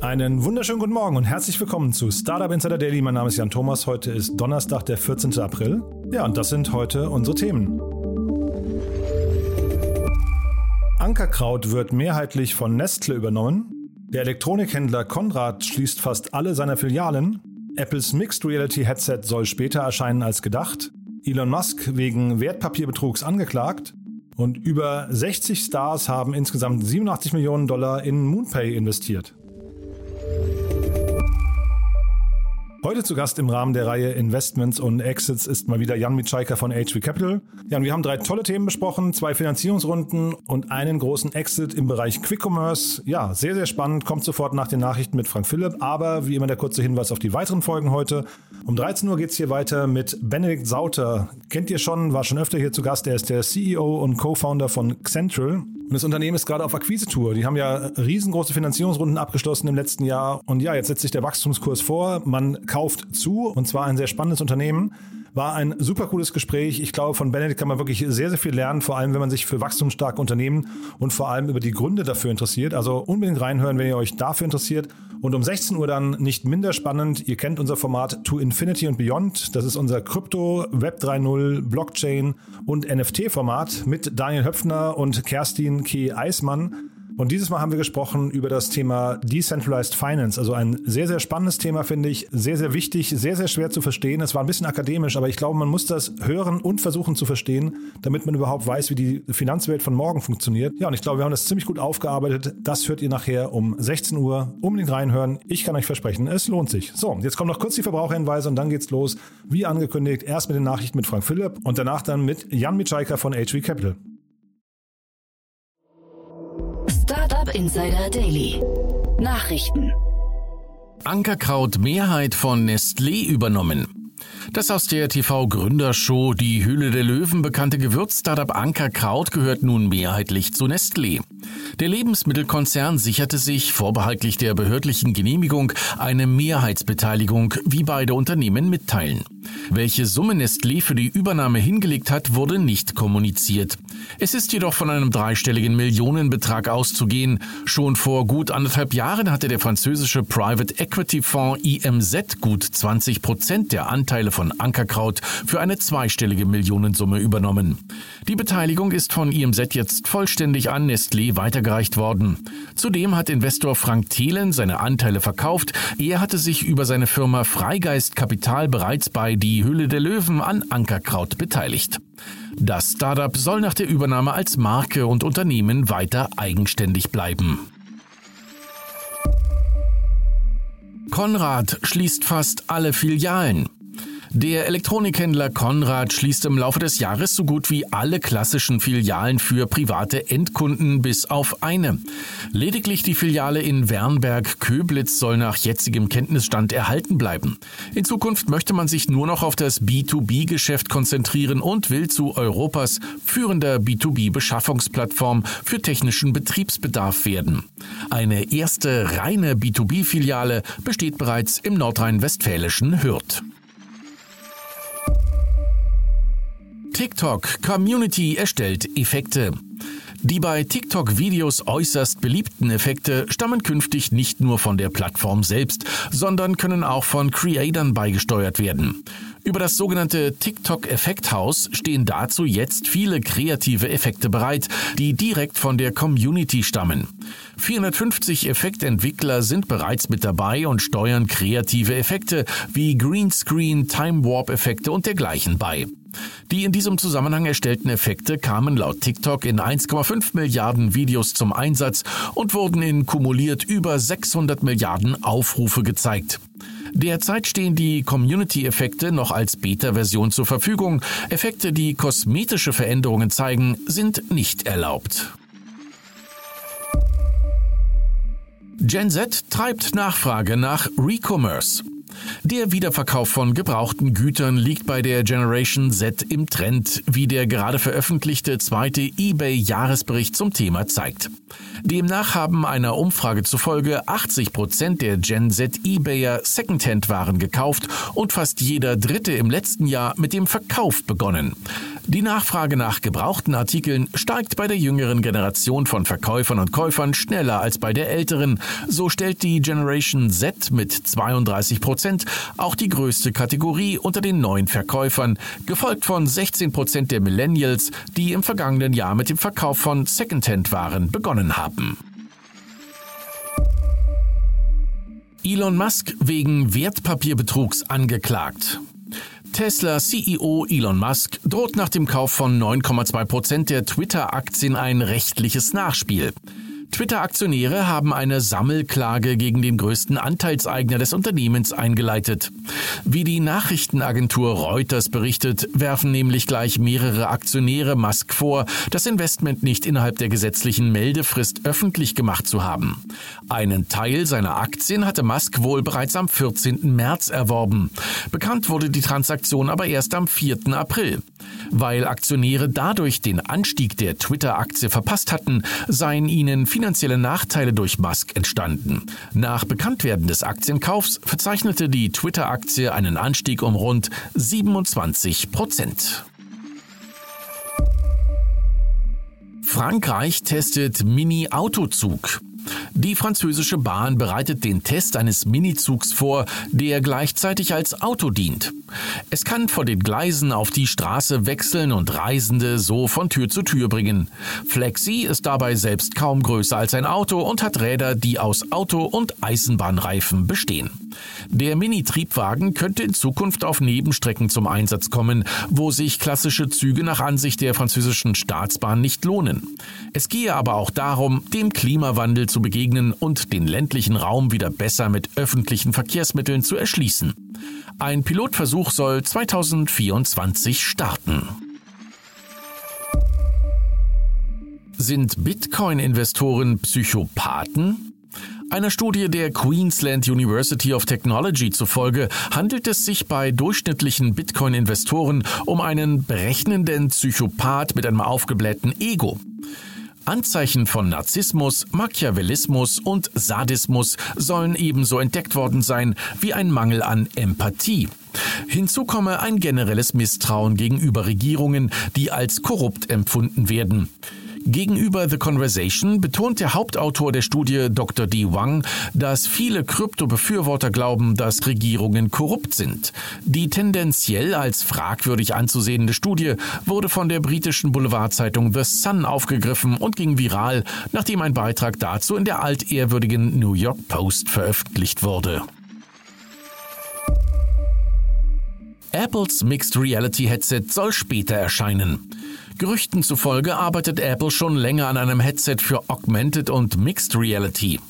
Einen wunderschönen guten Morgen und herzlich willkommen zu Startup Insider Daily. Mein Name ist Jan Thomas. Heute ist Donnerstag, der 14. April. Ja, und das sind heute unsere Themen. Ankerkraut wird mehrheitlich von Nestle übernommen. Der Elektronikhändler Konrad schließt fast alle seiner Filialen. Apples Mixed Reality Headset soll später erscheinen als gedacht. Elon Musk wegen Wertpapierbetrugs angeklagt. Und über 60 Stars haben insgesamt 87 Millionen Dollar in Moonpay investiert. Thank you. Heute zu Gast im Rahmen der Reihe Investments und Exits ist mal wieder Jan Mitschaiker von HV Capital. Jan, wir haben drei tolle Themen besprochen, zwei Finanzierungsrunden und einen großen Exit im Bereich Quick Commerce. Ja, sehr, sehr spannend, kommt sofort nach den Nachrichten mit Frank Philipp, aber wie immer der kurze Hinweis auf die weiteren Folgen heute. Um 13 Uhr geht es hier weiter mit Benedikt Sauter. Kennt ihr schon, war schon öfter hier zu Gast. Er ist der CEO und Co-Founder von Xentral. Und das Unternehmen ist gerade auf Akquisetour. Die haben ja riesengroße Finanzierungsrunden abgeschlossen im letzten Jahr. Und ja, jetzt setzt sich der Wachstumskurs vor. Man kauft zu, und zwar ein sehr spannendes Unternehmen. War ein super cooles Gespräch. Ich glaube, von Benedikt kann man wirklich sehr, sehr viel lernen, vor allem wenn man sich für wachstumsstarke Unternehmen und vor allem über die Gründe dafür interessiert. Also unbedingt reinhören, wenn ihr euch dafür interessiert. Und um 16 Uhr dann nicht minder spannend, ihr kennt unser Format To Infinity and Beyond. Das ist unser Krypto, Web 3.0, Blockchain und NFT-Format mit Daniel Höpfner und Kerstin K. Eismann. Und dieses Mal haben wir gesprochen über das Thema Decentralized Finance. Also ein sehr, sehr spannendes Thema, finde ich. Sehr, sehr wichtig, sehr, sehr schwer zu verstehen. Es war ein bisschen akademisch, aber ich glaube, man muss das hören und versuchen zu verstehen, damit man überhaupt weiß, wie die Finanzwelt von morgen funktioniert. Ja, und ich glaube, wir haben das ziemlich gut aufgearbeitet. Das hört ihr nachher um 16 Uhr. Unbedingt reinhören. Ich kann euch versprechen, es lohnt sich. So, jetzt kommen noch kurz die Verbraucherhinweise und dann geht's los. Wie angekündigt, erst mit den Nachrichten mit Frank Philipp und danach dann mit Jan Mitschaiker von HV Capital. Insider Daily. Nachrichten. Ankerkraut Mehrheit von Nestlé übernommen. Das aus der TV-Gründershow Die Hülle der Löwen bekannte Gewürz-Startup Ankerkraut gehört nun mehrheitlich zu Nestlé. Der Lebensmittelkonzern sicherte sich, vorbehaltlich der behördlichen Genehmigung, eine Mehrheitsbeteiligung, wie beide Unternehmen mitteilen. Welche Summe Nestlé für die Übernahme hingelegt hat, wurde nicht kommuniziert. Es ist jedoch von einem dreistelligen Millionenbetrag auszugehen. Schon vor gut anderthalb Jahren hatte der französische Private Equity Fonds IMZ gut 20 Prozent der Anteile von Ankerkraut für eine zweistellige Millionensumme übernommen. Die Beteiligung ist von IMZ jetzt vollständig an Nestlé weitergereicht worden. Zudem hat Investor Frank Thelen seine Anteile verkauft. Er hatte sich über seine Firma Freigeist Kapital bereits bei Die Hülle der Löwen an Ankerkraut beteiligt. Das Startup soll nach der Übernahme als Marke und Unternehmen weiter eigenständig bleiben. Konrad schließt fast alle Filialen. Der Elektronikhändler Konrad schließt im Laufe des Jahres so gut wie alle klassischen Filialen für private Endkunden bis auf eine. Lediglich die Filiale in Wernberg-Köblitz soll nach jetzigem Kenntnisstand erhalten bleiben. In Zukunft möchte man sich nur noch auf das B2B-Geschäft konzentrieren und will zu Europas führender B2B-Beschaffungsplattform für technischen Betriebsbedarf werden. Eine erste reine B2B-Filiale besteht bereits im nordrhein-westfälischen Hürth. TikTok Community erstellt Effekte. Die bei TikTok-Videos äußerst beliebten Effekte stammen künftig nicht nur von der Plattform selbst, sondern können auch von Creatern beigesteuert werden. Über das sogenannte TikTok Effekthaus stehen dazu jetzt viele kreative Effekte bereit, die direkt von der Community stammen. 450 Effektentwickler sind bereits mit dabei und steuern kreative Effekte wie Greenscreen, Time Warp Effekte und dergleichen bei. Die in diesem Zusammenhang erstellten Effekte kamen laut TikTok in 1,5 Milliarden Videos zum Einsatz und wurden in kumuliert über 600 Milliarden Aufrufe gezeigt. Derzeit stehen die Community-Effekte noch als Beta-Version zur Verfügung. Effekte, die kosmetische Veränderungen zeigen, sind nicht erlaubt. Gen Z treibt Nachfrage nach Recommerce. Der Wiederverkauf von gebrauchten Gütern liegt bei der Generation Z im Trend, wie der gerade veröffentlichte zweite eBay-Jahresbericht zum Thema zeigt. Demnach haben einer Umfrage zufolge 80 Prozent der Gen Z eBayer Secondhand-Waren gekauft und fast jeder Dritte im letzten Jahr mit dem Verkauf begonnen. Die Nachfrage nach gebrauchten Artikeln steigt bei der jüngeren Generation von Verkäufern und Käufern schneller als bei der älteren. So stellt die Generation Z mit 32 Prozent auch die größte Kategorie unter den neuen Verkäufern, gefolgt von 16 Prozent der Millennials, die im vergangenen Jahr mit dem Verkauf von Secondhand-Waren begonnen haben. Elon Musk wegen Wertpapierbetrugs angeklagt. Tesla CEO Elon Musk droht nach dem Kauf von 9,2 Prozent der Twitter-Aktien ein rechtliches Nachspiel. Twitter-Aktionäre haben eine Sammelklage gegen den größten Anteilseigner des Unternehmens eingeleitet. Wie die Nachrichtenagentur Reuters berichtet, werfen nämlich gleich mehrere Aktionäre Musk vor, das Investment nicht innerhalb der gesetzlichen Meldefrist öffentlich gemacht zu haben. Einen Teil seiner Aktien hatte Musk wohl bereits am 14. März erworben. Bekannt wurde die Transaktion aber erst am 4. April. Weil Aktionäre dadurch den Anstieg der Twitter-Aktie verpasst hatten, seien ihnen finanzielle Nachteile durch Musk entstanden. Nach Bekanntwerden des Aktienkaufs verzeichnete die Twitter-Aktie einen Anstieg um rund 27 Prozent. Frankreich testet Mini-Autozug. Die französische Bahn bereitet den Test eines Minizugs vor, der gleichzeitig als Auto dient. Es kann von den Gleisen auf die Straße wechseln und Reisende so von Tür zu Tür bringen. Flexi ist dabei selbst kaum größer als ein Auto und hat Räder, die aus Auto- und Eisenbahnreifen bestehen. Der Mini-Triebwagen könnte in Zukunft auf Nebenstrecken zum Einsatz kommen, wo sich klassische Züge nach Ansicht der französischen Staatsbahn nicht lohnen. Es gehe aber auch darum, dem Klimawandel zu begegnen und den ländlichen Raum wieder besser mit öffentlichen Verkehrsmitteln zu erschließen. Ein Pilotversuch soll 2024 starten. Sind Bitcoin-Investoren Psychopathen? Einer Studie der Queensland University of Technology zufolge handelt es sich bei durchschnittlichen Bitcoin-Investoren um einen berechnenden Psychopath mit einem aufgeblähten Ego. Anzeichen von Narzissmus, Machiavellismus und Sadismus sollen ebenso entdeckt worden sein wie ein Mangel an Empathie. Hinzu komme ein generelles Misstrauen gegenüber Regierungen, die als korrupt empfunden werden. Gegenüber The Conversation betont der Hauptautor der Studie Dr. D. Wang, dass viele Krypto-Befürworter glauben, dass Regierungen korrupt sind. Die tendenziell als fragwürdig anzusehende Studie wurde von der britischen Boulevardzeitung The Sun aufgegriffen und ging viral, nachdem ein Beitrag dazu in der altehrwürdigen New York Post veröffentlicht wurde. Apples Mixed Reality Headset soll später erscheinen. Gerüchten zufolge arbeitet Apple schon länger an einem Headset für Augmented und Mixed Reality.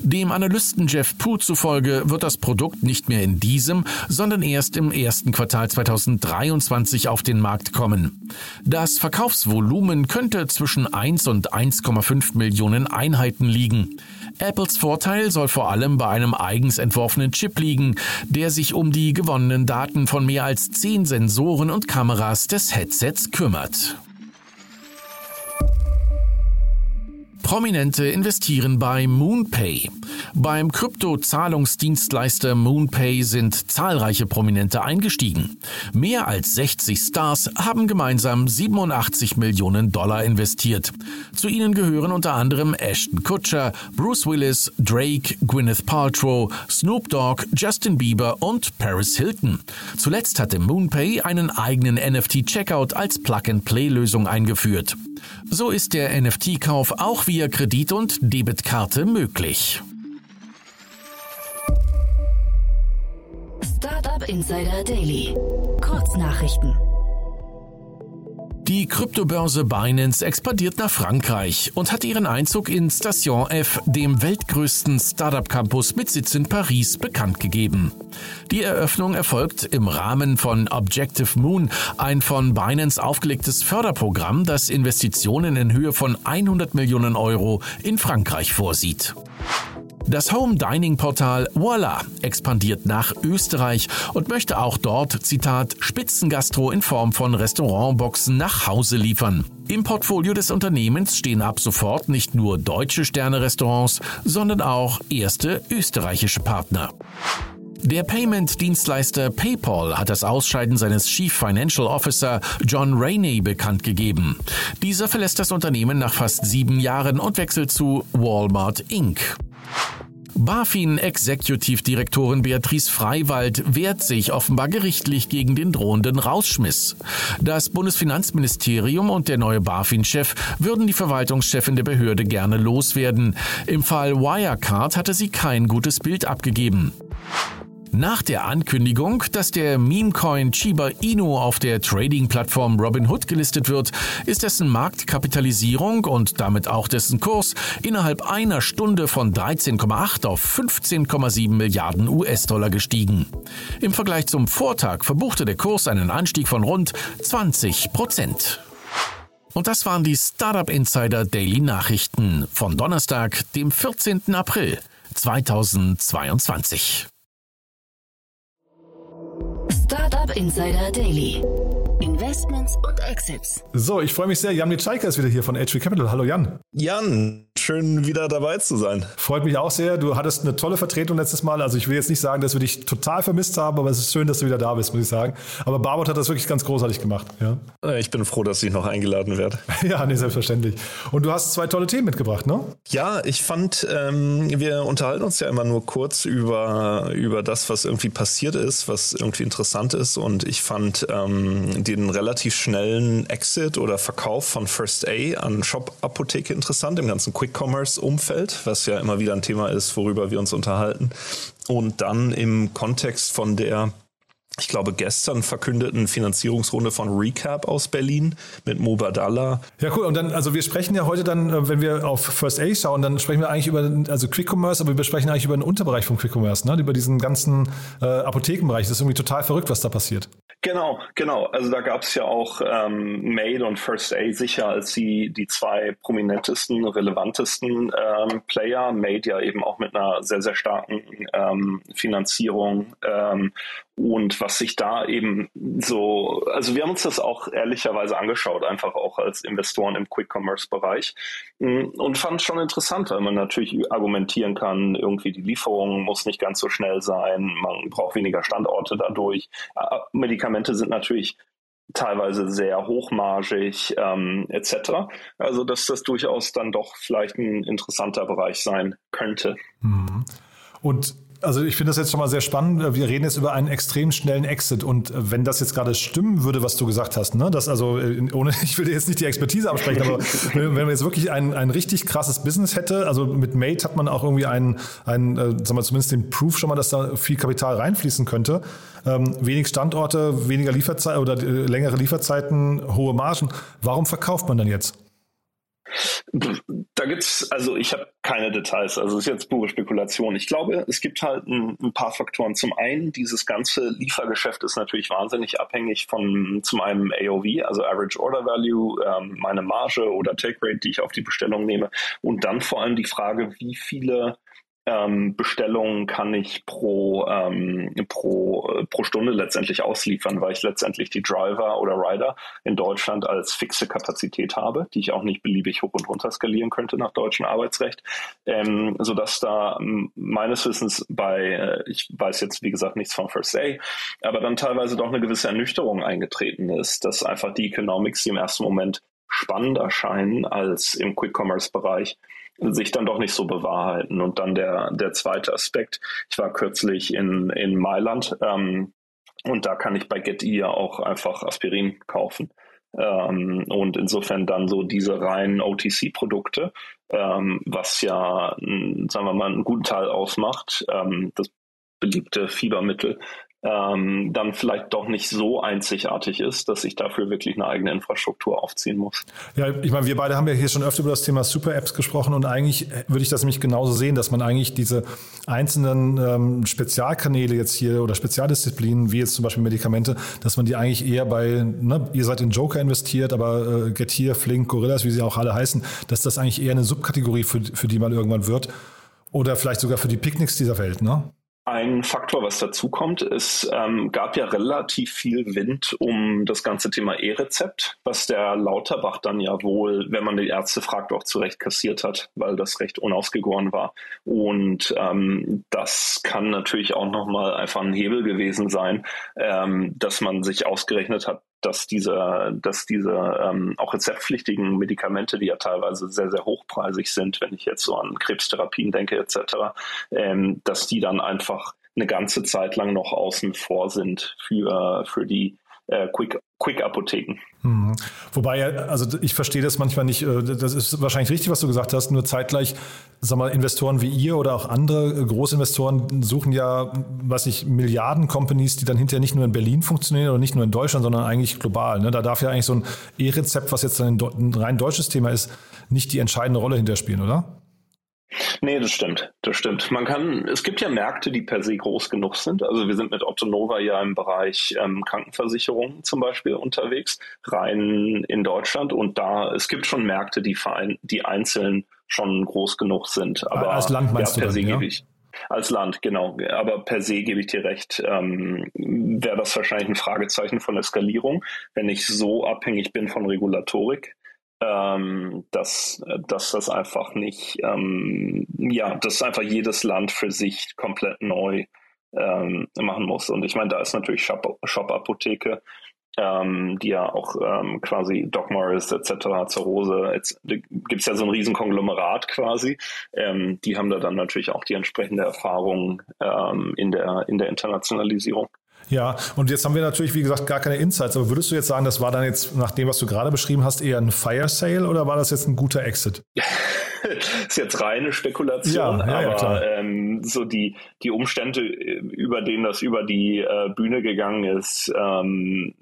Dem Analysten Jeff Pooh zufolge wird das Produkt nicht mehr in diesem, sondern erst im ersten Quartal 2023 auf den Markt kommen. Das Verkaufsvolumen könnte zwischen 1 und 1,5 Millionen Einheiten liegen. Apples Vorteil soll vor allem bei einem eigens entworfenen Chip liegen, der sich um die gewonnenen Daten von mehr als 10 Sensoren und Kameras des Headsets kümmert. Prominente investieren bei MoonPay. Beim Krypto-Zahlungsdienstleister MoonPay sind zahlreiche Prominente eingestiegen. Mehr als 60 Stars haben gemeinsam 87 Millionen Dollar investiert. Zu ihnen gehören unter anderem Ashton Kutcher, Bruce Willis, Drake, Gwyneth Paltrow, Snoop Dogg, Justin Bieber und Paris Hilton. Zuletzt hatte MoonPay einen eigenen NFT-Checkout als Plug-and-Play-Lösung eingeführt. So ist der NFT-Kauf auch via Kredit- und Debitkarte möglich. Startup Insider Daily. Kurznachrichten. Die Kryptobörse Binance expandiert nach Frankreich und hat ihren Einzug in Station F, dem weltgrößten Startup-Campus mit Sitz in Paris, bekannt gegeben. Die Eröffnung erfolgt im Rahmen von Objective Moon, ein von Binance aufgelegtes Förderprogramm, das Investitionen in Höhe von 100 Millionen Euro in Frankreich vorsieht. Das Home Dining Portal Voila expandiert nach Österreich und möchte auch dort, Zitat, Spitzengastro in Form von Restaurantboxen nach Hause liefern. Im Portfolio des Unternehmens stehen ab sofort nicht nur deutsche Sterne-Restaurants, sondern auch erste österreichische Partner. Der Payment-Dienstleister PayPal hat das Ausscheiden seines Chief Financial Officer John Rainey bekannt gegeben. Dieser verlässt das Unternehmen nach fast sieben Jahren und wechselt zu Walmart Inc. BaFin Executive-Direktorin Beatrice Freiwald wehrt sich offenbar gerichtlich gegen den drohenden Rausschmiss. Das Bundesfinanzministerium und der neue BaFin-Chef würden die Verwaltungschefin der Behörde gerne loswerden. Im Fall Wirecard hatte sie kein gutes Bild abgegeben. Nach der Ankündigung, dass der Memecoin Chiba Inu auf der Trading-Plattform Robinhood gelistet wird, ist dessen Marktkapitalisierung und damit auch dessen Kurs innerhalb einer Stunde von 13,8 auf 15,7 Milliarden US-Dollar gestiegen. Im Vergleich zum Vortag verbuchte der Kurs einen Anstieg von rund 20 Prozent. Und das waren die Startup Insider Daily Nachrichten von Donnerstag, dem 14. April 2022. Startup Insider Daily. Investments und Exits. So, ich freue mich sehr. Jan Mitschaiker ist wieder hier von HV Capital. Hallo Jan. Jan, schön wieder dabei zu sein. Freut mich auch sehr. Du hattest eine tolle Vertretung letztes Mal. Also ich will jetzt nicht sagen, dass wir dich total vermisst haben, aber es ist schön, dass du wieder da bist, muss ich sagen. Aber Barbot hat das wirklich ganz großartig gemacht. Ja. Äh, ich bin froh, dass ich noch eingeladen werde. ja, nee, selbstverständlich. Und du hast zwei tolle Themen mitgebracht, ne? Ja, ich fand, ähm, wir unterhalten uns ja immer nur kurz über, über das, was irgendwie passiert ist, was irgendwie interessant ist. Und ich fand ähm, den relativ schnellen Exit oder Verkauf von First A an Shop Apotheke interessant, im ganzen Quick Quick-Commerce-Umfeld, was ja immer wieder ein Thema ist, worüber wir uns unterhalten. Und dann im Kontext von der ich glaube, gestern verkündeten Finanzierungsrunde von Recap aus Berlin mit Mubadala. Ja, cool. Und dann, also wir sprechen ja heute dann, äh, wenn wir auf First A schauen, dann sprechen wir eigentlich über, also Quick Commerce, aber wir sprechen eigentlich über einen Unterbereich von Quick Commerce, ne? über diesen ganzen äh, Apothekenbereich. Das ist irgendwie total verrückt, was da passiert. Genau, genau. Also da gab es ja auch ähm, Made und First A sicher als die, die zwei prominentesten, relevantesten ähm, Player. Made ja eben auch mit einer sehr, sehr starken ähm, Finanzierung ähm, und was sich da eben so, also wir haben uns das auch ehrlicherweise angeschaut, einfach auch als Investoren im Quick-Commerce-Bereich mm, und fand es schon interessant, weil man natürlich argumentieren kann, irgendwie die Lieferung muss nicht ganz so schnell sein, man braucht weniger Standorte dadurch. Medikamente sind natürlich teilweise sehr hochmargig ähm, etc. Also dass das durchaus dann doch vielleicht ein interessanter Bereich sein könnte. Mhm. Und also ich finde das jetzt schon mal sehr spannend. Wir reden jetzt über einen extrem schnellen Exit und wenn das jetzt gerade stimmen würde, was du gesagt hast, ne, das also äh, ohne, ich will jetzt nicht die Expertise absprechen, aber wenn man jetzt wirklich ein, ein richtig krasses Business hätte, also mit Mate hat man auch irgendwie einen, einen äh, sagen wir zumindest den Proof schon mal, dass da viel Kapital reinfließen könnte. Ähm, wenig Standorte, weniger Lieferzeiten oder äh, längere Lieferzeiten, hohe Margen. Warum verkauft man dann jetzt? Da gibt's, also ich habe keine Details, also es ist jetzt pure Spekulation. Ich glaube, es gibt halt ein, ein, paar Faktoren. Zum einen, dieses ganze Liefergeschäft ist natürlich wahnsinnig abhängig von zum einen AOV, also Average Order Value, ähm, meine Marge oder Take Rate, die ich auf die Bestellung nehme. Und dann vor allem die Frage, wie viele ähm, Bestellungen kann ich pro, ähm, pro, äh, pro Stunde letztendlich ausliefern, weil ich letztendlich die Driver oder Rider in Deutschland als fixe Kapazität habe, die ich auch nicht beliebig hoch und runter skalieren könnte nach deutschem Arbeitsrecht, ähm, sodass da meines Wissens bei, äh, ich weiß jetzt wie gesagt nichts von First A, aber dann teilweise doch eine gewisse Ernüchterung eingetreten ist, dass einfach die Economics, die im ersten Moment spannend erscheinen als im Quick-Commerce-Bereich, sich dann doch nicht so bewahrheiten. Und dann der, der zweite Aspekt. Ich war kürzlich in, in Mailand ähm, und da kann ich bei GetE ja auch einfach Aspirin kaufen. Ähm, und insofern dann so diese reinen OTC-Produkte, ähm, was ja, sagen wir mal, einen guten Teil ausmacht, ähm, das beliebte Fiebermittel, ähm, dann vielleicht doch nicht so einzigartig ist, dass ich dafür wirklich eine eigene Infrastruktur aufziehen muss. Ja, ich meine, wir beide haben ja hier schon öfter über das Thema Super-Apps gesprochen und eigentlich würde ich das nämlich genauso sehen, dass man eigentlich diese einzelnen ähm, Spezialkanäle jetzt hier oder Spezialdisziplinen, wie jetzt zum Beispiel Medikamente, dass man die eigentlich eher bei, ne, ihr seid in Joker investiert, aber äh, Getir, Flink, Gorillas, wie sie auch alle heißen, dass das eigentlich eher eine Subkategorie für, für die mal irgendwann wird Oder vielleicht sogar für die Picknicks dieser Welt, ne? Ein Faktor, was dazu kommt, es ähm, gab ja relativ viel Wind um das ganze Thema E-Rezept, was der Lauterbach dann ja wohl, wenn man die Ärzte fragt, auch zurecht kassiert hat, weil das recht unausgegoren war. Und ähm, das kann natürlich auch nochmal einfach ein Hebel gewesen sein, ähm, dass man sich ausgerechnet hat, dass diese, dass diese ähm, auch rezeptpflichtigen Medikamente, die ja teilweise sehr, sehr hochpreisig sind, wenn ich jetzt so an Krebstherapien denke etc., ähm, dass die dann einfach eine ganze Zeit lang noch außen vor sind für, für die äh, Quick Quick-Apotheken. Mhm. Wobei, also ich verstehe das manchmal nicht, äh, das ist wahrscheinlich richtig, was du gesagt hast, nur zeitgleich, sag mal, Investoren wie ihr oder auch andere äh, Großinvestoren suchen ja, was ich, Milliarden-Companies, die dann hinterher nicht nur in Berlin funktionieren oder nicht nur in Deutschland, sondern eigentlich global. Ne? Da darf ja eigentlich so ein E-Rezept, was jetzt ein, ein rein deutsches Thema ist, nicht die entscheidende Rolle hinterher spielen, oder? Nee, das stimmt. Das stimmt. Man kann, es gibt ja Märkte, die per se groß genug sind. Also wir sind mit Otto Nova ja im Bereich ähm, Krankenversicherung zum Beispiel unterwegs, rein in Deutschland. Und da, es gibt schon Märkte, die, verein, die einzeln schon groß genug sind. Aber als Land meinst ja, per du se dann, ja? gebe ich. Als Land, genau. Aber per se gebe ich dir recht, ähm, wäre das wahrscheinlich ein Fragezeichen von Eskalierung, wenn ich so abhängig bin von Regulatorik ähm, dass, dass das einfach nicht, ähm, ja, dass einfach jedes Land für sich komplett neu ähm, machen muss. Und ich meine, da ist natürlich Shop-Apotheke, ähm, die ja auch ähm, quasi Doc Morris etc., Zerose, gibt es ja so ein Riesenkonglomerat quasi. Ähm, die haben da dann natürlich auch die entsprechende Erfahrung in, der, in der Internationalisierung. Ja, und jetzt haben wir natürlich, wie gesagt, gar keine Insights. Aber würdest du jetzt sagen, das war dann jetzt, nach dem, was du gerade beschrieben hast, eher ein Fire Sale oder war das jetzt ein guter Exit? ist jetzt reine Spekulation, ja, ja, aber ähm, so die, die Umstände, über denen das über die äh, Bühne gegangen ist, ähm,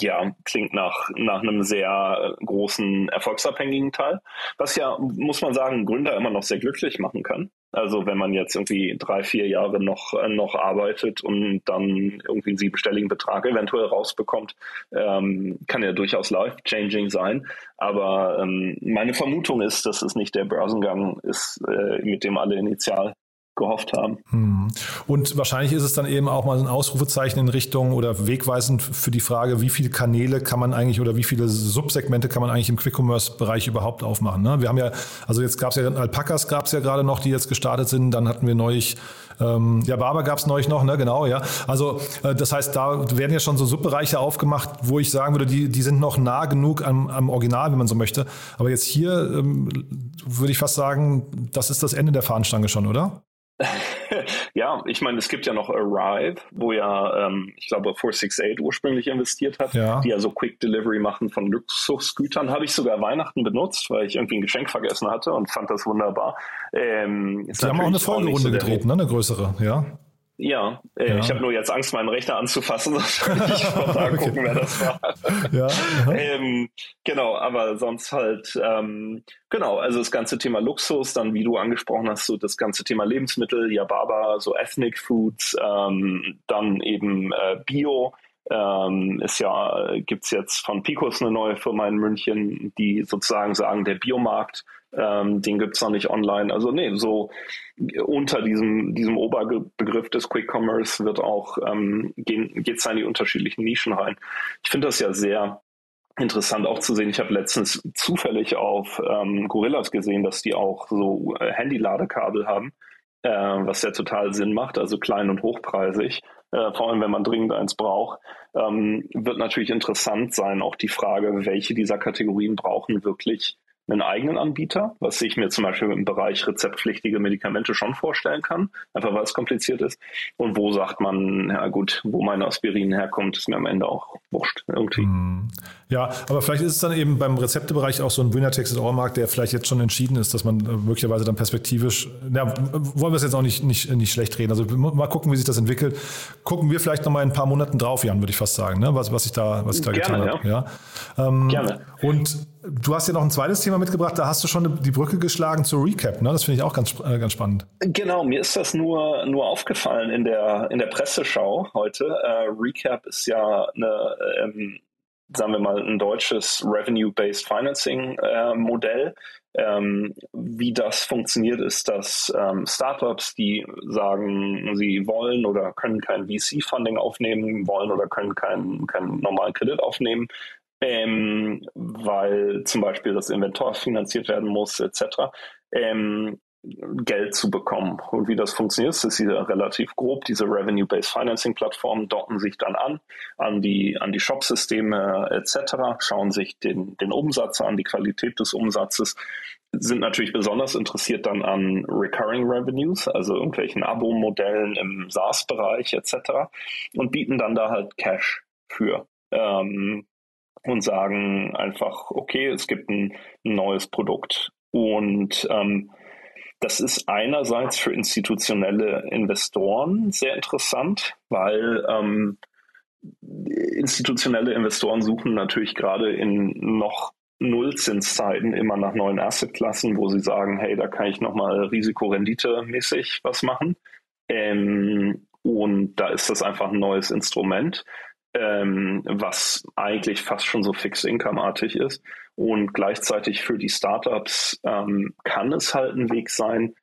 ja, klingt nach, nach einem sehr großen erfolgsabhängigen Teil, was ja, muss man sagen, Gründer immer noch sehr glücklich machen kann. Also wenn man jetzt irgendwie drei, vier Jahre noch, äh, noch arbeitet und dann irgendwie einen siebenstelligen Betrag eventuell rausbekommt, ähm, kann ja durchaus life-changing sein. Aber ähm, meine Vermutung ist, dass es nicht der Börsengang ist, äh, mit dem alle initial gehofft haben. Hm. Und wahrscheinlich ist es dann eben auch mal ein Ausrufezeichen in Richtung oder wegweisend für die Frage, wie viele Kanäle kann man eigentlich oder wie viele Subsegmente kann man eigentlich im Quick-Commerce-Bereich überhaupt aufmachen. Ne? Wir haben ja, also jetzt gab es ja Alpakas gab es ja gerade noch, die jetzt gestartet sind. Dann hatten wir neulich ähm, ja, Barber gab es neulich noch, ne? genau, ja. Also äh, das heißt, da werden ja schon so Subbereiche aufgemacht, wo ich sagen würde, die, die sind noch nah genug am, am Original, wenn man so möchte. Aber jetzt hier ähm, würde ich fast sagen, das ist das Ende der Fahnenstange schon, oder? ja, ich meine, es gibt ja noch Arrive, wo ja, ähm, ich glaube, 468 ursprünglich investiert hat, ja. die ja so Quick Delivery machen von Luxusgütern. Habe ich sogar Weihnachten benutzt, weil ich irgendwie ein Geschenk vergessen hatte und fand das wunderbar. Ähm, Sie haben auch eine Folgerunde so gedreht, ne? eine größere, ja. Ja, äh, ja. ich habe nur jetzt Angst, meinen Rechner anzufassen. ich mal okay. gucken, wer das war. ja, ähm, genau, aber sonst halt, ähm, genau, also das ganze Thema Luxus, dann wie du angesprochen hast, so das ganze Thema Lebensmittel, Yababa, so Ethnic Foods, ähm, dann eben äh, Bio. Ähm, ist ja, gibt's jetzt von Picos eine neue Firma in München, die sozusagen sagen, der Biomarkt ähm, den gibt's noch nicht online. Also nee, so unter diesem, diesem Oberbegriff des Quick Commerce wird auch, ähm, geht es in die unterschiedlichen Nischen rein. Ich finde das ja sehr interessant auch zu sehen. Ich habe letztens zufällig auf ähm, Gorillas gesehen, dass die auch so äh, Handy-Ladekabel haben, äh, was ja total Sinn macht, also klein und hochpreisig. Äh, vor allem, wenn man dringend eins braucht, ähm, wird natürlich interessant sein, auch die Frage, welche dieser Kategorien brauchen wirklich einen eigenen Anbieter, was ich mir zum Beispiel im Bereich rezeptpflichtige Medikamente schon vorstellen kann, einfach weil es kompliziert ist. Und wo sagt man, ja gut, wo mein Aspirin herkommt, ist mir am Ende auch wurscht irgendwie. Hm. Ja, aber vielleicht ist es dann eben beim Rezeptebereich auch so ein Winner Texas All-Markt, der vielleicht jetzt schon entschieden ist, dass man äh, möglicherweise dann perspektivisch, ja, wollen wir es jetzt auch nicht, nicht, nicht schlecht reden. Also mal gucken, wie sich das entwickelt. Gucken wir vielleicht noch mal in ein paar Monaten drauf, Jan, würde ich fast sagen, ne? was, was ich da, was ich da Gerne, getan habe. Ja. ja. Ähm, Gerne. Und du hast ja noch ein zweites Thema mitgebracht, da hast du schon die Brücke geschlagen zur Recap, ne? Das finde ich auch ganz, äh, ganz spannend. Genau, mir ist das nur, nur aufgefallen in der, in der Presseschau heute. Äh, Recap ist ja eine ähm, sagen wir mal, ein deutsches Revenue-Based Financing-Modell. Äh, ähm, wie das funktioniert, ist, dass ähm, Startups, die sagen, sie wollen oder können kein VC-Funding aufnehmen, wollen oder können keinen kein normalen Kredit aufnehmen, ähm, weil zum Beispiel das Inventar finanziert werden muss, etc. Ähm, Geld zu bekommen. Und wie das funktioniert, ist hier relativ grob. Diese Revenue-Based Financing-Plattformen docken sich dann an, an die, an die Shop-Systeme etc., schauen sich den, den Umsatz an, die Qualität des Umsatzes, sind natürlich besonders interessiert dann an Recurring Revenues, also irgendwelchen Abo-Modellen im SaaS-Bereich etc. und bieten dann da halt Cash für. Ähm, und sagen einfach, okay, es gibt ein, ein neues Produkt. Und ähm, das ist einerseits für institutionelle Investoren sehr interessant, weil ähm, institutionelle Investoren suchen natürlich gerade in noch Nullzinszeiten immer nach neuen Assetklassen, wo sie sagen, hey, da kann ich nochmal Risikorendite-mäßig was machen. Ähm, und da ist das einfach ein neues Instrument ähm, was eigentlich fast schon so Fixed Income-artig ist. Und gleichzeitig für die Startups ähm, kann es halt ein Weg sein,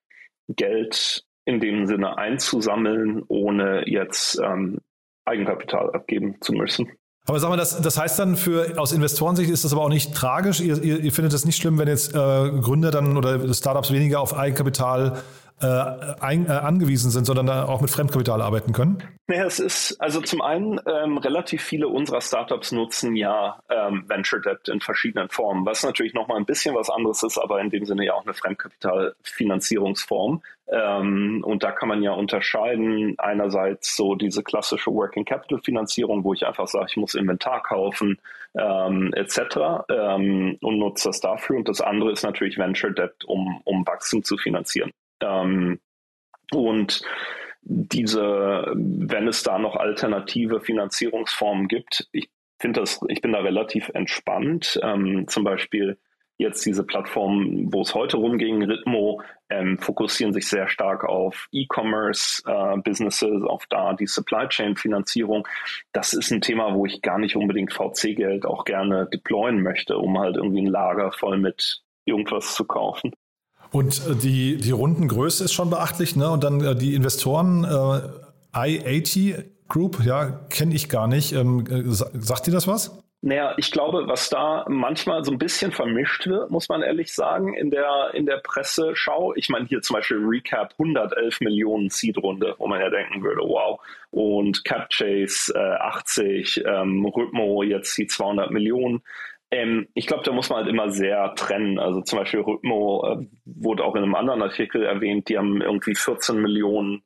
Geld in dem Sinne einzusammeln, ohne jetzt ähm, Eigenkapital abgeben zu müssen. Aber sag mal, das, das heißt dann für aus Investorensicht ist das aber auch nicht tragisch. Ihr, ihr, ihr findet es nicht schlimm, wenn jetzt äh, Gründer dann oder Startups weniger auf Eigenkapital äh, ein, äh, angewiesen sind, sondern auch mit Fremdkapital arbeiten können? Naja, es ist also zum einen ähm, relativ viele unserer Startups nutzen ja ähm, Venture Debt in verschiedenen Formen, was natürlich nochmal ein bisschen was anderes ist, aber in dem Sinne ja auch eine Fremdkapitalfinanzierungsform. Ähm, und da kann man ja unterscheiden, einerseits so diese klassische Working Capital Finanzierung, wo ich einfach sage, ich muss Inventar kaufen ähm, etc. Ähm, und nutze das dafür. Und das andere ist natürlich Venture Debt, um, um Wachstum zu finanzieren. Ähm, und diese, wenn es da noch alternative Finanzierungsformen gibt, ich finde das, ich bin da relativ entspannt. Ähm, zum Beispiel jetzt diese Plattformen, wo es heute rumging, Ritmo, ähm, fokussieren sich sehr stark auf E-Commerce-Businesses, äh, auf da die Supply Chain-Finanzierung. Das ist ein Thema, wo ich gar nicht unbedingt VC-Geld auch gerne deployen möchte, um halt irgendwie ein Lager voll mit irgendwas zu kaufen. Und äh, die, die Rundengröße ist schon beachtlich, ne? Und dann äh, die Investoren, äh, I80 Group, ja, kenne ich gar nicht. Ähm, äh, sagt dir das was? Naja, ich glaube, was da manchmal so ein bisschen vermischt wird, muss man ehrlich sagen, in der, in der Presseschau. Ich meine, hier zum Beispiel Recap 111 Millionen Seed-Runde, wo man ja denken würde, wow. Und CapChase äh, 80, ähm, Rhythmo jetzt die 200 Millionen. Ähm, ich glaube, da muss man halt immer sehr trennen. Also zum Beispiel Rhythmo äh, wurde auch in einem anderen Artikel erwähnt, die haben irgendwie 14 Millionen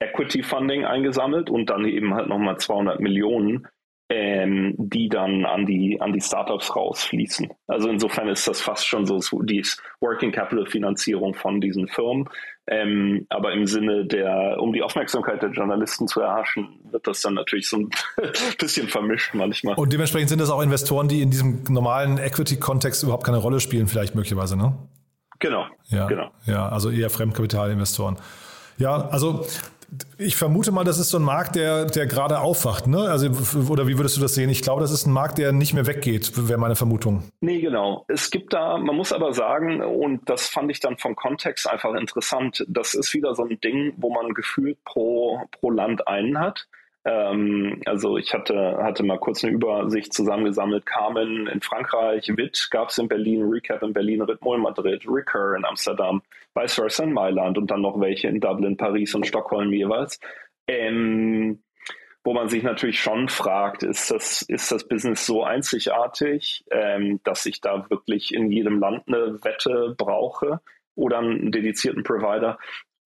Equity Funding eingesammelt und dann eben halt nochmal 200 Millionen ähm, die dann an die, an die Startups rausfließen. Also insofern ist das fast schon so die Working Capital Finanzierung von diesen Firmen. Ähm, aber im Sinne der, um die Aufmerksamkeit der Journalisten zu erhaschen, wird das dann natürlich so ein bisschen vermischt manchmal. Und dementsprechend sind das auch Investoren, die in diesem normalen Equity-Kontext überhaupt keine Rolle spielen, vielleicht möglicherweise, ne? Genau. Ja, genau. ja also eher Fremdkapitalinvestoren. Ja, also ich vermute mal, das ist so ein Markt, der, der gerade aufwacht, ne? Also, oder wie würdest du das sehen? Ich glaube, das ist ein Markt, der nicht mehr weggeht, wäre meine Vermutung. Nee, genau. Es gibt da, man muss aber sagen, und das fand ich dann vom Kontext einfach interessant, das ist wieder so ein Ding, wo man gefühlt pro, pro Land einen hat. Ähm, also ich hatte, hatte mal kurz eine Übersicht zusammengesammelt. Carmen in Frankreich, WIT gab es in Berlin, Recap in Berlin, Ritmo in Madrid, Recur in Amsterdam, Vice versa in Mailand und dann noch welche in Dublin, Paris und Stockholm jeweils. Ähm, wo man sich natürlich schon fragt, ist das, ist das Business so einzigartig, ähm, dass ich da wirklich in jedem Land eine Wette brauche oder einen dedizierten Provider?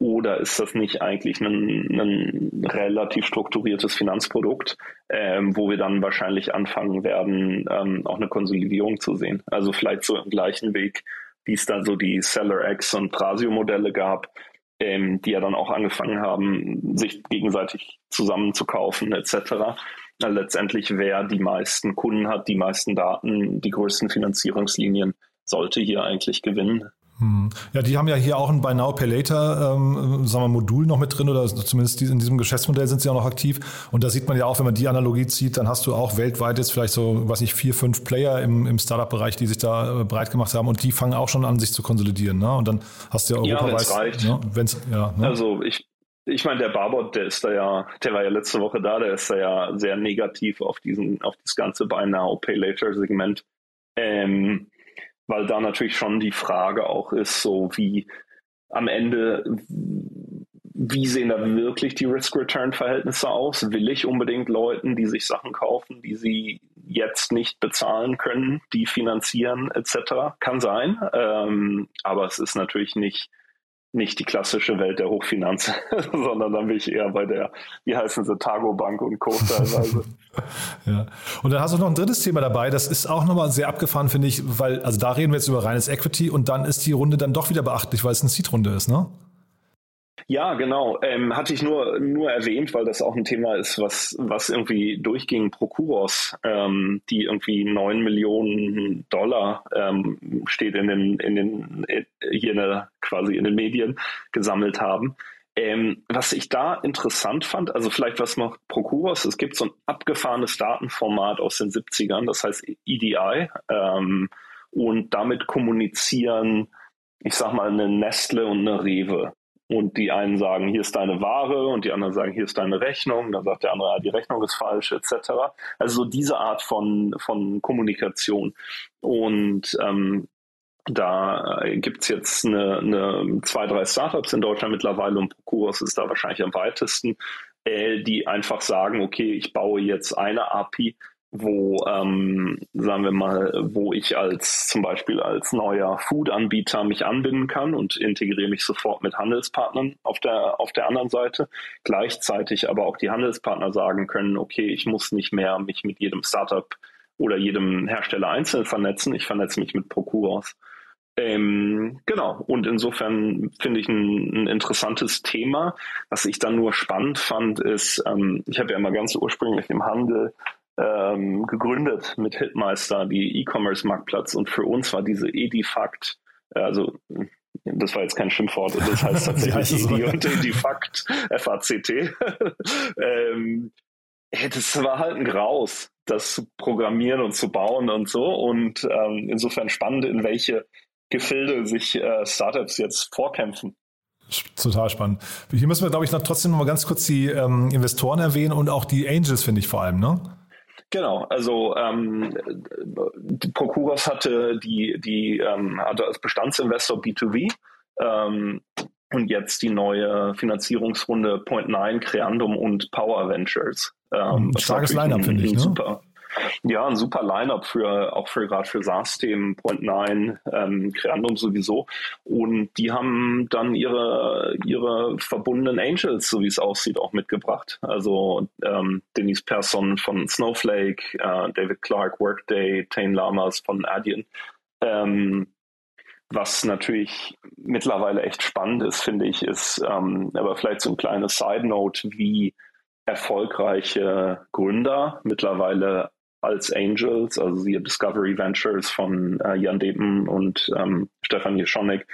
Oder ist das nicht eigentlich ein, ein relativ strukturiertes Finanzprodukt, ähm, wo wir dann wahrscheinlich anfangen werden, ähm, auch eine Konsolidierung zu sehen? Also vielleicht so im gleichen Weg, wie es dann so die Seller X und Prasio-Modelle gab, ähm, die ja dann auch angefangen haben, sich gegenseitig zusammenzukaufen etc. Letztendlich, wer die meisten Kunden hat, die meisten Daten, die größten Finanzierungslinien, sollte hier eigentlich gewinnen. Hm. Ja, die haben ja hier auch ein Buy Now Pay Later ähm, sagen wir, Modul noch mit drin oder zumindest in diesem Geschäftsmodell sind sie auch noch aktiv. Und da sieht man ja auch, wenn man die Analogie zieht, dann hast du auch weltweit jetzt vielleicht so, weiß ich, vier, fünf Player im, im Startup-Bereich, die sich da äh, breit gemacht haben und die fangen auch schon an, sich zu konsolidieren. Ne? Und dann hast du ja europaweit. Ja, reicht. Ne? Wenn's, ja, ne? Also ich, ich meine, der Barbot, der ist da ja, der war ja letzte Woche da, der ist da ja sehr negativ auf diesen, auf das ganze Buy Now Pay Later Segment. Ähm, weil da natürlich schon die Frage auch ist, so wie am Ende, wie sehen da wirklich die Risk-Return-Verhältnisse aus? Will ich unbedingt Leuten, die sich Sachen kaufen, die sie jetzt nicht bezahlen können, die finanzieren etc.? Kann sein, ähm, aber es ist natürlich nicht nicht die klassische Welt der Hochfinanz, sondern dann bin ich eher bei der, wie heißen sie, Targo Bank und Co. teilweise. ja. Und dann hast du noch ein drittes Thema dabei, das ist auch nochmal sehr abgefahren, finde ich, weil, also da reden wir jetzt über reines Equity und dann ist die Runde dann doch wieder beachtlich, weil es eine Seed-Runde ist, ne? Ja, genau. Ähm, hatte ich nur, nur erwähnt, weil das auch ein Thema ist, was, was irgendwie durchging. Procuros, ähm, die irgendwie neun Millionen Dollar ähm, steht in den, in den, hier in der, quasi in den Medien gesammelt haben. Ähm, was ich da interessant fand, also vielleicht was noch Procuros, es gibt so ein abgefahrenes Datenformat aus den 70ern, das heißt EDI, ähm, und damit kommunizieren, ich sag mal, eine Nestle und eine Rewe. Und die einen sagen, hier ist deine Ware und die anderen sagen, hier ist deine Rechnung. Dann sagt der andere, die Rechnung ist falsch, etc. Also so diese Art von, von Kommunikation. Und ähm, da gibt's jetzt eine, eine, zwei, drei Startups in Deutschland mittlerweile und Procuros ist da wahrscheinlich am weitesten, äh, die einfach sagen, okay, ich baue jetzt eine API, wo, ähm, sagen wir mal, wo ich als zum Beispiel als neuer Food-Anbieter mich anbinden kann und integriere mich sofort mit Handelspartnern auf der, auf der anderen Seite. Gleichzeitig aber auch die Handelspartner sagen können, okay, ich muss nicht mehr mich mit jedem Startup oder jedem Hersteller einzeln vernetzen. Ich vernetze mich mit Procuros. Ähm, genau, und insofern finde ich ein, ein, interessantes Thema. Was ich dann nur spannend fand, ist, ähm, ich habe ja immer ganz ursprünglich im Handel ähm, gegründet mit Hitmeister, die E-Commerce-Marktplatz. Und für uns war diese Edifact, also das war jetzt kein Schimpfwort, das heißt tatsächlich Edi und Edifact, F-A-C-T. ähm, das war halt ein Graus, das zu programmieren und zu bauen und so. Und ähm, insofern spannend, in welche Gefilde sich äh, Startups jetzt vorkämpfen. Total spannend. Hier müssen wir, glaube ich, noch trotzdem noch mal ganz kurz die ähm, Investoren erwähnen und auch die Angels, finde ich vor allem, ne? Genau, also ähm, Procuros hatte die, die ähm, hatte als Bestandsinvestor B2B ähm, und jetzt die neue Finanzierungsrunde Point Nine, Creandum und Power Ventures. Ähm, Starkes Line-up, finde ich. Ne? Super, ja, ein super Line-up für auch für gerade für SaaS-Themen, Point9, ähm, Creandum sowieso. Und die haben dann ihre ihre verbundenen Angels, so wie es aussieht, auch mitgebracht. Also ähm, Denise Persson von Snowflake, äh, David Clark, Workday, Tane Lamas von Adyen. Ähm, was natürlich mittlerweile echt spannend ist, finde ich, ist ähm, aber vielleicht so ein kleines Side Note, wie erfolgreiche Gründer mittlerweile als Angels, also siehe Discovery Ventures von äh, Jan Depen und ähm, Stefan Jeschonek,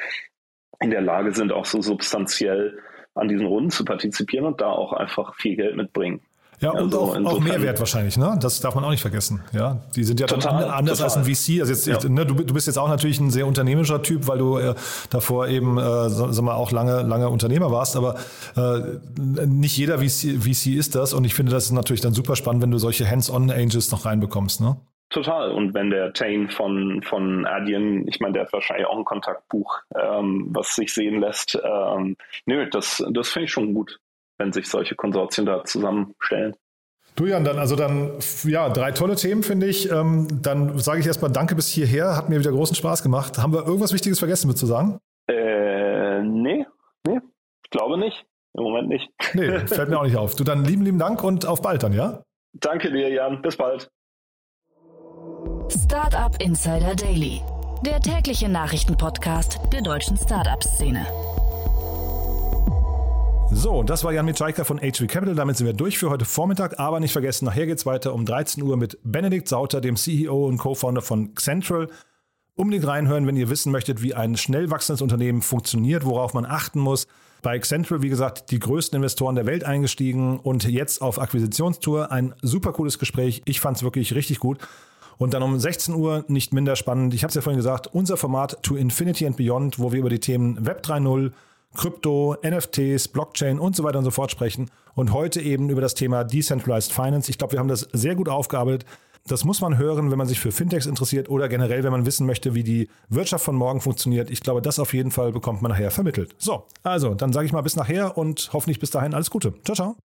in der Lage sind, auch so substanziell an diesen Runden zu partizipieren und da auch einfach viel Geld mitbringen. Ja, und also auch, auch Mehrwert wahrscheinlich, ne? Das darf man auch nicht vergessen. Ja, die sind ja total, dann anders total. als ein VC. Also jetzt, ja. ne, du, du bist jetzt auch natürlich ein sehr unternehmerischer Typ, weil du äh, davor eben, äh, sag mal, auch lange, lange Unternehmer warst. Aber äh, nicht jeder VC, VC ist das. Und ich finde, das ist natürlich dann super spannend, wenn du solche Hands-on-Angels noch reinbekommst, ne? Total. Und wenn der Tane von, von Adyen, ich meine, der hat wahrscheinlich auch ein Kontaktbuch, ähm, was sich sehen lässt. Ähm, nö, das, das finde ich schon gut wenn sich solche Konsortien da zusammenstellen. Du Jan, dann also dann ja drei tolle Themen finde ich. Ähm, dann sage ich erstmal Danke bis hierher, hat mir wieder großen Spaß gemacht. Haben wir irgendwas Wichtiges vergessen zu sagen? Äh, nee, nee, ich glaube nicht. Im Moment nicht. Nee, fällt mir auch nicht auf. Du dann lieben, lieben Dank und auf bald dann, ja? Danke dir, Jan. Bis bald. Startup Insider Daily, der tägliche Nachrichtenpodcast der deutschen Startup-Szene. So, das war Jan Mitschaiker von HV Capital. Damit sind wir durch für heute Vormittag. Aber nicht vergessen, nachher geht es weiter um 13 Uhr mit Benedikt Sauter, dem CEO und Co-Founder von Central. Unbedingt reinhören, wenn ihr wissen möchtet, wie ein schnell wachsendes Unternehmen funktioniert, worauf man achten muss. Bei Accenture, wie gesagt, die größten Investoren der Welt eingestiegen und jetzt auf Akquisitionstour. Ein super cooles Gespräch. Ich fand es wirklich richtig gut. Und dann um 16 Uhr, nicht minder spannend, ich habe es ja vorhin gesagt, unser Format To Infinity and Beyond, wo wir über die Themen Web 3.0, Krypto, NFTs, Blockchain und so weiter und so fort sprechen. Und heute eben über das Thema Decentralized Finance. Ich glaube, wir haben das sehr gut aufgearbeitet. Das muss man hören, wenn man sich für Fintechs interessiert oder generell, wenn man wissen möchte, wie die Wirtschaft von morgen funktioniert. Ich glaube, das auf jeden Fall bekommt man nachher vermittelt. So, also, dann sage ich mal bis nachher und hoffentlich bis dahin alles Gute. Ciao, ciao.